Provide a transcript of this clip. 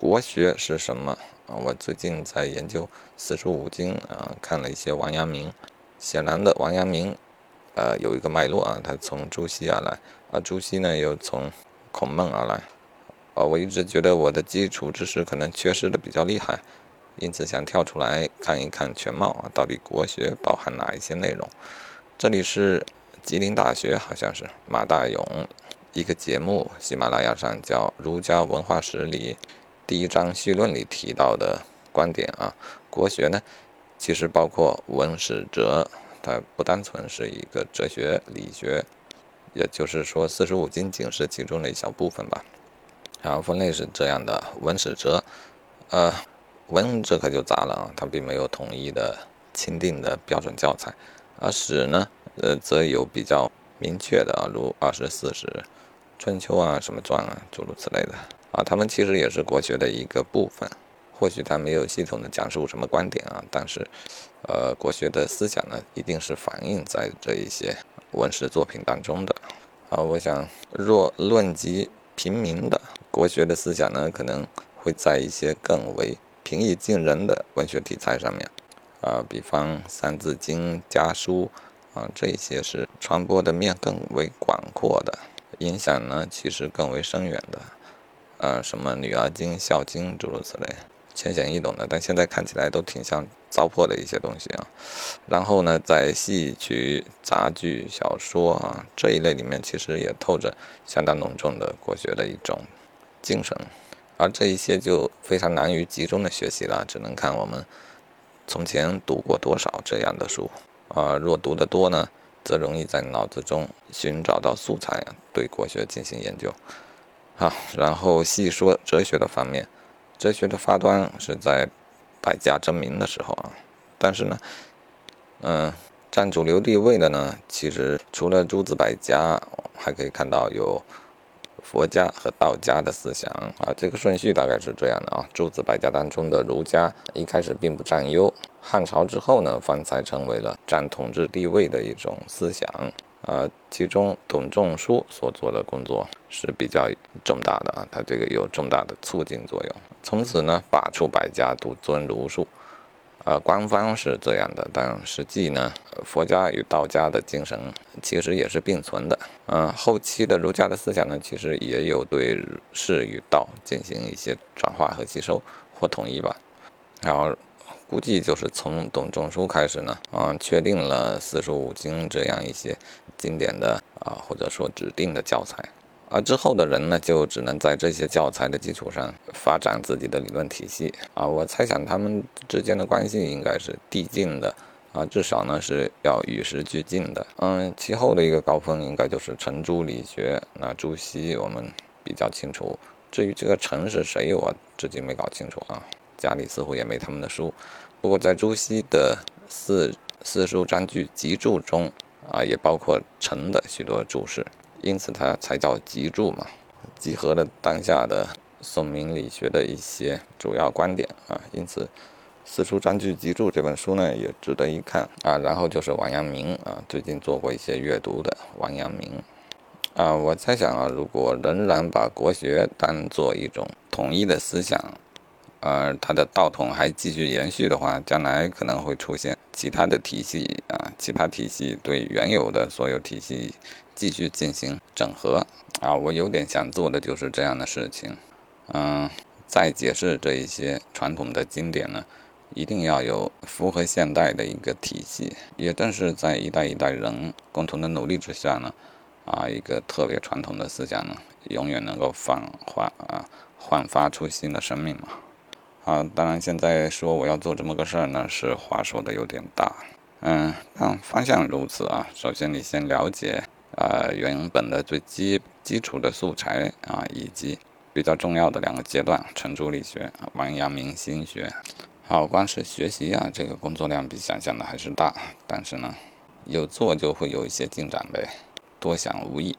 国学是什么啊？我最近在研究四书五经啊，看了一些王阳明。显然的，王阳明，呃，有一个脉络啊，他从朱熹而来，而朱熹呢又从孔孟而来。啊，我一直觉得我的基础知识可能缺失的比较厉害，因此想跳出来看一看全貌啊，到底国学包含哪一些内容？这里是吉林大学，好像是马大勇一个节目，喜马拉雅上叫《儒家文化史》里第一章序论里提到的观点啊，国学呢？其实包括文史哲，它不单纯是一个哲学理学，也就是说四书五经仅是其中的一小部分吧。然后分类是这样的：文史哲，呃，文这可就杂了啊，它并没有统一的钦定的标准教材；而史呢，呃，则有比较明确的，如二十四史、春秋啊、什么传啊，诸如此类的啊，它们其实也是国学的一个部分。或许他没有系统的讲述什么观点啊，但是，呃，国学的思想呢，一定是反映在这一些文史作品当中的。啊，我想，若论及平民的国学的思想呢，可能会在一些更为平易近人的文学题材上面，啊，比方《三字经》家书啊，这一些是传播的面更为广阔的，影响呢，其实更为深远的。啊，什么《女儿经》《孝经》诸如此类。浅显易懂的，但现在看起来都挺像糟粕的一些东西啊。然后呢，在戏曲、杂剧、小说啊这一类里面，其实也透着相当浓重的国学的一种精神，而这一些就非常难于集中的学习了，只能看我们从前读过多少这样的书啊。若读得多呢，则容易在脑子中寻找到素材，对国学进行研究。好，然后细说哲学的方面。哲学的发端是在百家争鸣的时候啊，但是呢，嗯，占主流地位的呢，其实除了诸子百家，还可以看到有佛家和道家的思想啊，这个顺序大概是这样的啊。诸子百家当中的儒家一开始并不占优，汉朝之后呢，方才成为了占统治地位的一种思想。呃，其中董仲舒所做的工作是比较重大的啊，他这个有重大的促进作用。从此呢，罢黜百家，独尊儒术。呃，官方是这样的，但实际呢，佛家与道家的精神其实也是并存的。嗯，后期的儒家的思想呢，其实也有对世与道进行一些转化和吸收或统一吧。然后。估计就是从董仲舒开始呢，啊，确定了四书五经这样一些经典的啊，或者说指定的教材，而之后的人呢，就只能在这些教材的基础上发展自己的理论体系啊。我猜想他们之间的关系应该是递进的啊，至少呢是要与时俱进的。嗯，其后的一个高峰应该就是程朱理学。那朱熹我们比较清楚，至于这个程是谁，我至今没搞清楚啊。家里似乎也没他们的书，不过在朱熹的四四书章句集注中啊，也包括陈的许多注释，因此它才叫集注嘛，集合了当下的宋明理学的一些主要观点啊，因此四书章句集注这本书呢也值得一看啊。然后就是王阳明啊，最近做过一些阅读的王阳明啊，我猜想啊，如果仍然把国学当做一种统一的思想。而它的道统还继续延续的话，将来可能会出现其他的体系啊，其他体系对原有的所有体系继续进行整合啊。我有点想做的就是这样的事情，嗯，再解释这一些传统的经典呢，一定要有符合现代的一个体系。也正是在一代一代人共同的努力之下呢，啊，一个特别传统的思想呢，永远能够放焕啊，焕发出新的生命嘛。啊，当然，现在说我要做这么个事儿呢，是话说的有点大。嗯，但方向如此啊。首先，你先了解啊原本的最基基础的素材啊，以及比较重要的两个阶段：程朱理学、王阳明心学。好，光是学习啊，这个工作量比想象的还是大。但是呢，有做就会有一些进展呗，多想无益。